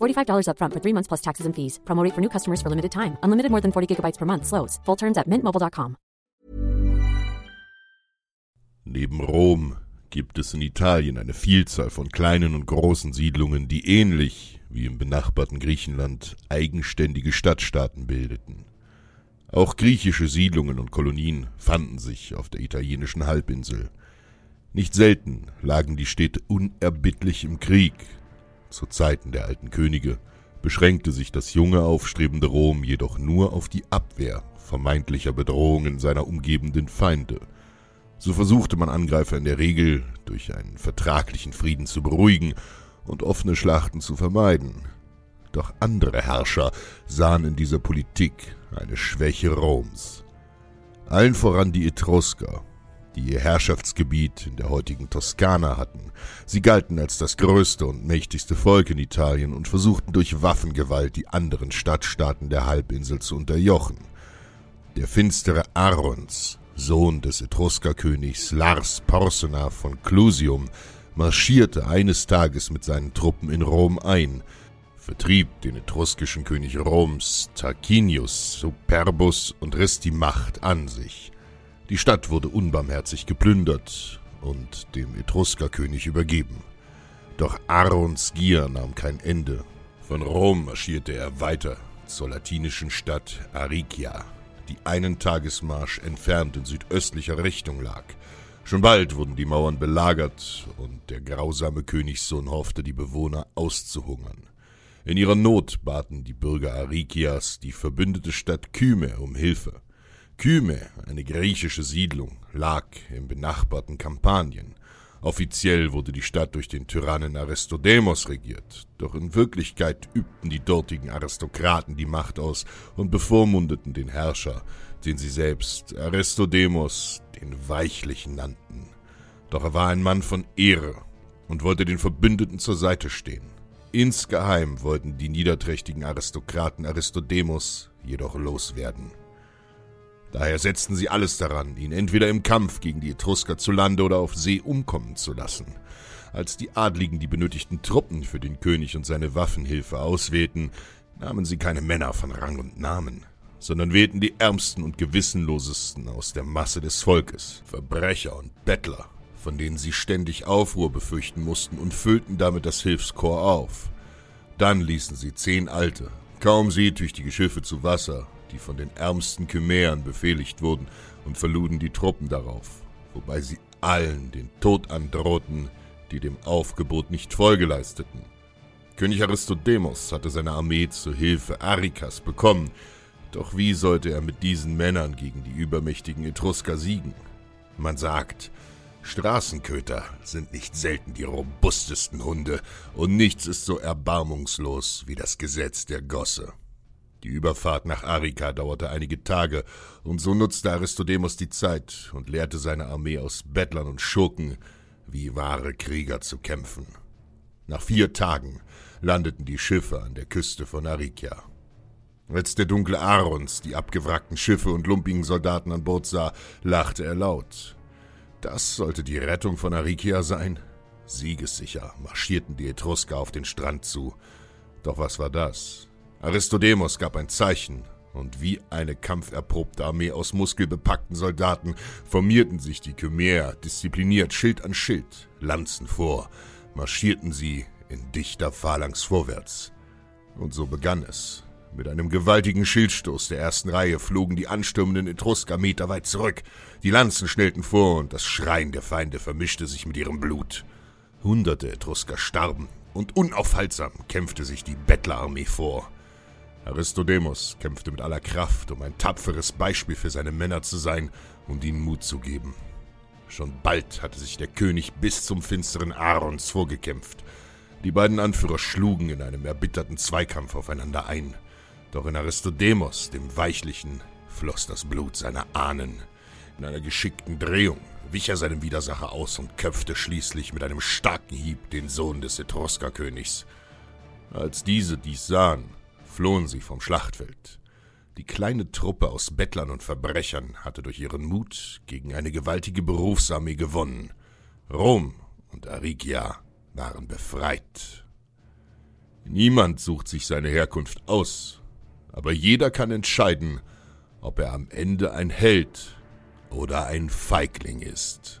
$45 upfront for three months plus taxes and fees. Promote for new customers for limited time. Unlimited more than 40 gigabytes per month. Slows. Full terms at mintmobile.com. Neben Rom gibt es in Italien eine Vielzahl von kleinen und großen Siedlungen, die ähnlich wie im benachbarten Griechenland eigenständige Stadtstaaten bildeten. Auch griechische Siedlungen und Kolonien fanden sich auf der italienischen Halbinsel. Nicht selten lagen die Städte unerbittlich im Krieg. Zu Zeiten der alten Könige beschränkte sich das junge aufstrebende Rom jedoch nur auf die Abwehr vermeintlicher Bedrohungen seiner umgebenden Feinde. So versuchte man Angreifer in der Regel durch einen vertraglichen Frieden zu beruhigen und offene Schlachten zu vermeiden. Doch andere Herrscher sahen in dieser Politik eine Schwäche Roms. Allen voran die Etrusker, die ihr Herrschaftsgebiet in der heutigen Toskana hatten. Sie galten als das größte und mächtigste Volk in Italien und versuchten durch Waffengewalt die anderen Stadtstaaten der Halbinsel zu unterjochen. Der finstere Arons, Sohn des Etruskerkönigs Lars Porsena von Clusium, marschierte eines Tages mit seinen Truppen in Rom ein, vertrieb den etruskischen König Roms Tarquinius Superbus und riss die Macht an sich. Die Stadt wurde unbarmherzig geplündert und dem Etruskerkönig übergeben. Doch Arons Gier nahm kein Ende. Von Rom marschierte er weiter zur latinischen Stadt Aricia, die einen Tagesmarsch entfernt in südöstlicher Richtung lag. Schon bald wurden die Mauern belagert und der grausame Königssohn hoffte, die Bewohner auszuhungern. In ihrer Not baten die Bürger Arikias die verbündete Stadt Kyme um Hilfe. Kyme, eine griechische Siedlung, lag im benachbarten Kampanien. Offiziell wurde die Stadt durch den Tyrannen Aristodemos regiert, doch in Wirklichkeit übten die dortigen Aristokraten die Macht aus und bevormundeten den Herrscher, den sie selbst Aristodemos den Weichlichen nannten. Doch er war ein Mann von Ehre und wollte den Verbündeten zur Seite stehen. Insgeheim wollten die niederträchtigen Aristokraten Aristodemos jedoch loswerden. Daher setzten sie alles daran, ihn entweder im Kampf gegen die Etrusker zu Lande oder auf See umkommen zu lassen. Als die Adligen die benötigten Truppen für den König und seine Waffenhilfe auswählten, nahmen sie keine Männer von Rang und Namen, sondern wählten die ärmsten und gewissenlosesten aus der Masse des Volkes, Verbrecher und Bettler, von denen sie ständig Aufruhr befürchten mussten und füllten damit das Hilfskorps auf. Dann ließen sie zehn alte, kaum seetüchtige Schiffe zu Wasser die von den ärmsten Chimäern befehligt wurden, und verluden die Truppen darauf, wobei sie allen den Tod androhten, die dem Aufgebot nicht Folge leisteten. König Aristodemos hatte seine Armee zur Hilfe Arikas bekommen, doch wie sollte er mit diesen Männern gegen die übermächtigen Etrusker siegen? Man sagt, Straßenköter sind nicht selten die robustesten Hunde, und nichts ist so erbarmungslos wie das Gesetz der Gosse. Die Überfahrt nach Arica dauerte einige Tage, und so nutzte Aristodemos die Zeit und lehrte seine Armee aus Bettlern und Schurken, wie wahre Krieger zu kämpfen. Nach vier Tagen landeten die Schiffe an der Küste von Aricia. Als der dunkle Aarons die abgewrackten Schiffe und lumpigen Soldaten an Bord sah, lachte er laut. Das sollte die Rettung von Arikia sein? Siegessicher marschierten die Etrusker auf den Strand zu. Doch was war das? Aristodemos gab ein Zeichen, und wie eine kampferprobte Armee aus muskelbepackten Soldaten formierten sich die Kymäer diszipliniert Schild an Schild, Lanzen vor, marschierten sie in dichter Phalanx vorwärts. Und so begann es. Mit einem gewaltigen Schildstoß der ersten Reihe flogen die anstürmenden Etrusker meterweit zurück. Die Lanzen schnellten vor und das Schreien der Feinde vermischte sich mit ihrem Blut. Hunderte Etrusker starben und unaufhaltsam kämpfte sich die Bettlerarmee vor. Aristodemos kämpfte mit aller Kraft, um ein tapferes Beispiel für seine Männer zu sein und ihnen Mut zu geben. Schon bald hatte sich der König bis zum finsteren Aarons vorgekämpft. Die beiden Anführer schlugen in einem erbitterten Zweikampf aufeinander ein. Doch in Aristodemos, dem Weichlichen, floss das Blut seiner Ahnen. In einer geschickten Drehung wich er seinem Widersacher aus und köpfte schließlich mit einem starken Hieb den Sohn des Etruskerkönigs. Als diese dies sahen, flohen sie vom Schlachtfeld. Die kleine Truppe aus Bettlern und Verbrechern hatte durch ihren Mut gegen eine gewaltige Berufsarmee gewonnen. Rom und Arigia waren befreit. Niemand sucht sich seine Herkunft aus, aber jeder kann entscheiden, ob er am Ende ein Held oder ein Feigling ist.